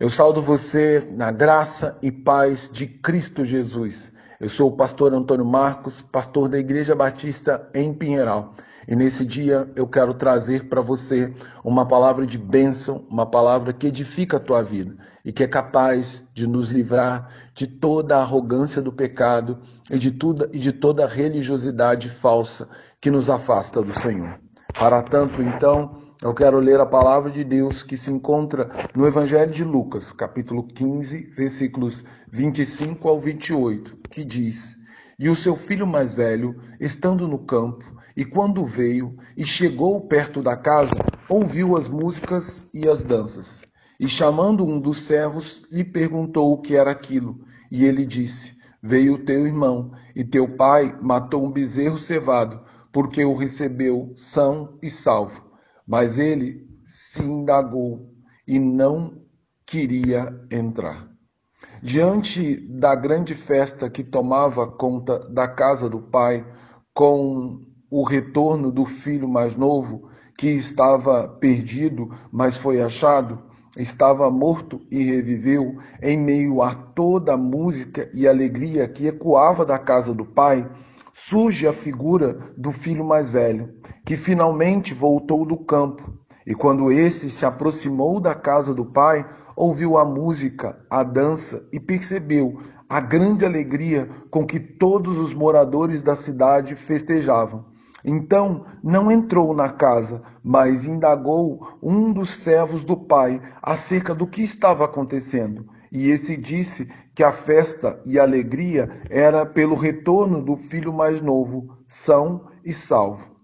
Eu saúdo você na graça e paz de Cristo Jesus. Eu sou o pastor Antônio Marcos, pastor da Igreja Batista em Pinheiral. E nesse dia eu quero trazer para você uma palavra de bênção, uma palavra que edifica a tua vida e que é capaz de nos livrar de toda a arrogância do pecado e de, toda, e de toda a religiosidade falsa que nos afasta do Senhor. Para tanto, então, eu quero ler a palavra de Deus que se encontra no Evangelho de Lucas, capítulo 15, versículos 25 ao 28, que diz: E o seu filho mais velho, estando no campo, e quando veio e chegou perto da casa, ouviu as músicas e as danças. E chamando um dos servos, lhe perguntou o que era aquilo. E ele disse: Veio teu irmão, e teu pai matou um bezerro cevado, porque o recebeu são e salvo. Mas ele se indagou e não queria entrar. Diante da grande festa que tomava conta da casa do pai, com o retorno do filho mais novo, que estava perdido, mas foi achado, estava morto e reviveu, em meio a toda a música e alegria que ecoava da casa do pai, surge a figura do filho mais velho, que finalmente voltou do campo. E quando esse se aproximou da casa do pai, ouviu a música, a dança e percebeu a grande alegria com que todos os moradores da cidade festejavam. Então não entrou na casa, mas indagou um dos servos do pai acerca do que estava acontecendo. E esse disse que a festa e a alegria era pelo retorno do filho mais novo, são e salvo.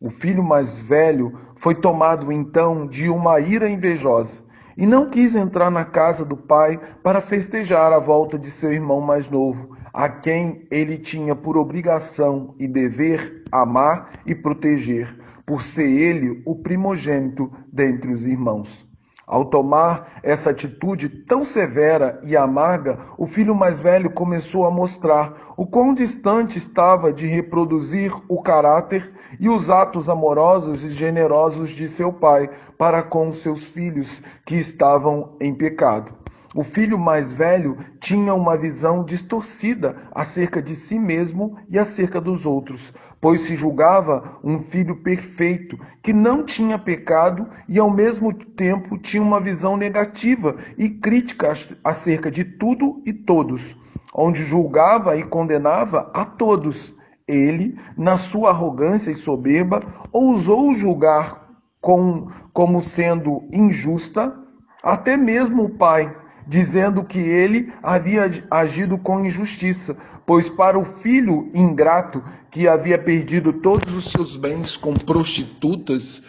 O filho mais velho foi tomado então de uma ira invejosa e não quis entrar na casa do pai para festejar a volta de seu irmão mais novo, a quem ele tinha por obrigação e dever amar e proteger, por ser ele o primogênito dentre os irmãos. Ao tomar essa atitude tão severa e amarga, o filho mais velho começou a mostrar o quão distante estava de reproduzir o caráter e os atos amorosos e generosos de seu pai para com seus filhos que estavam em pecado. O filho mais velho tinha uma visão distorcida acerca de si mesmo e acerca dos outros, pois se julgava um filho perfeito, que não tinha pecado e ao mesmo tempo tinha uma visão negativa e crítica acerca de tudo e todos, onde julgava e condenava a todos. Ele, na sua arrogância e soberba, ousou julgar com, como sendo injusta até mesmo o pai dizendo que ele havia agido com injustiça, pois para o filho ingrato que havia perdido todos os seus bens com prostitutas,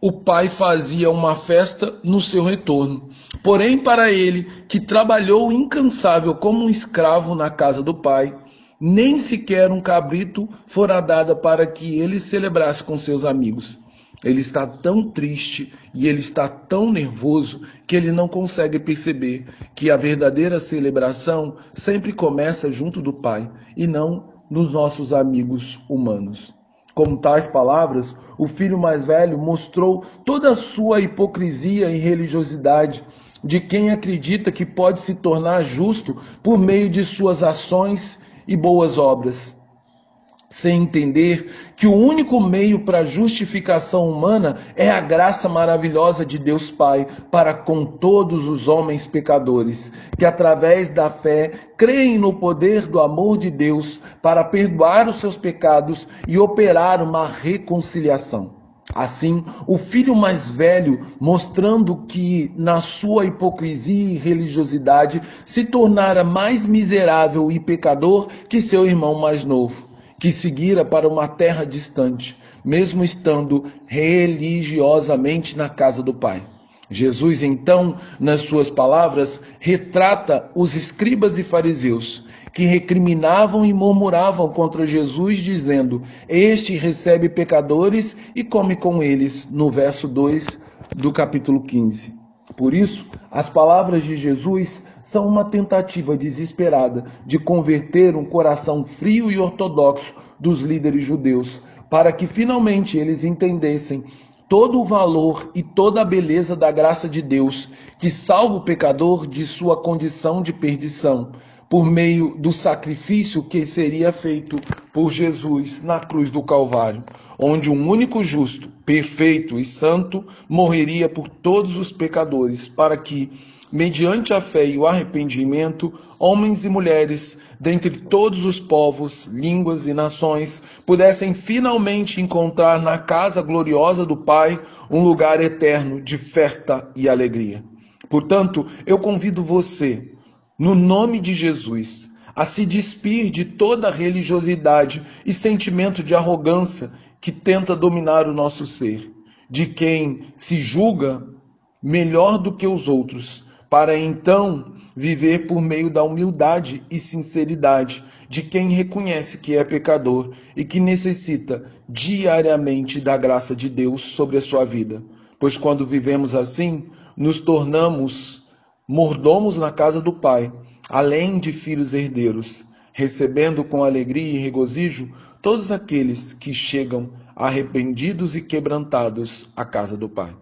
o pai fazia uma festa no seu retorno. Porém, para ele, que trabalhou incansável como um escravo na casa do pai, nem sequer um cabrito fora dada para que ele celebrasse com seus amigos. Ele está tão triste e ele está tão nervoso que ele não consegue perceber que a verdadeira celebração sempre começa junto do Pai e não nos nossos amigos humanos. Com tais palavras, o filho mais velho mostrou toda a sua hipocrisia e religiosidade de quem acredita que pode se tornar justo por meio de suas ações e boas obras sem entender que o único meio para a justificação humana é a graça maravilhosa de Deus Pai para com todos os homens pecadores, que através da fé creem no poder do amor de Deus para perdoar os seus pecados e operar uma reconciliação. Assim, o filho mais velho, mostrando que na sua hipocrisia e religiosidade se tornara mais miserável e pecador que seu irmão mais novo que seguira para uma terra distante, mesmo estando religiosamente na casa do Pai. Jesus, então, nas suas palavras, retrata os escribas e fariseus que recriminavam e murmuravam contra Jesus, dizendo: Este recebe pecadores e come com eles, no verso 2 do capítulo 15. Por isso, as palavras de Jesus são uma tentativa desesperada de converter um coração frio e ortodoxo dos líderes judeus, para que finalmente eles entendessem todo o valor e toda a beleza da graça de Deus, que salva o pecador de sua condição de perdição, por meio do sacrifício que seria feito por Jesus na cruz do Calvário, onde um único justo, perfeito e santo morreria por todos os pecadores, para que mediante a fé e o arrependimento, homens e mulheres, dentre todos os povos, línguas e nações, pudessem finalmente encontrar na casa gloriosa do Pai um lugar eterno de festa e alegria. Portanto, eu convido você, no nome de Jesus, a se despir de toda religiosidade e sentimento de arrogância que tenta dominar o nosso ser, de quem se julga melhor do que os outros para então viver por meio da humildade e sinceridade de quem reconhece que é pecador e que necessita diariamente da graça de Deus sobre a sua vida. Pois quando vivemos assim, nos tornamos mordomos na casa do Pai, além de filhos herdeiros, recebendo com alegria e regozijo todos aqueles que chegam arrependidos e quebrantados à casa do Pai.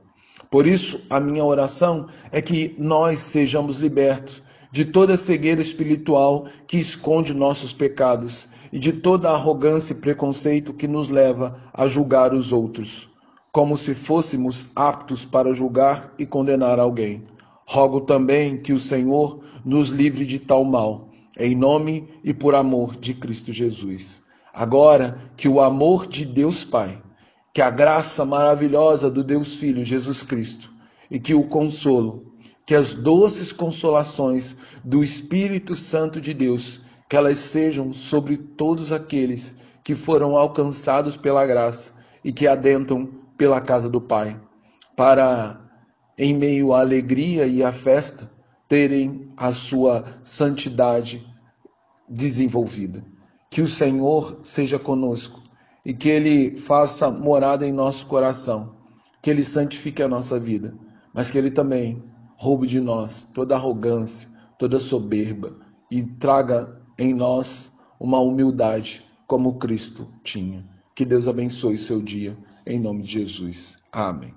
Por isso, a minha oração é que nós sejamos libertos de toda cegueira espiritual que esconde nossos pecados e de toda arrogância e preconceito que nos leva a julgar os outros, como se fôssemos aptos para julgar e condenar alguém. Rogo também que o Senhor nos livre de tal mal, em nome e por amor de Cristo Jesus. Agora que o amor de Deus Pai que a graça maravilhosa do Deus Filho Jesus Cristo e que o consolo, que as doces consolações do Espírito Santo de Deus, que elas sejam sobre todos aqueles que foram alcançados pela graça e que adentram pela casa do Pai, para em meio à alegria e à festa terem a sua santidade desenvolvida. Que o Senhor seja conosco e que Ele faça morada em nosso coração, que Ele santifique a nossa vida, mas que Ele também roube de nós toda arrogância, toda soberba e traga em nós uma humildade como Cristo tinha. Que Deus abençoe seu dia, em nome de Jesus. Amém.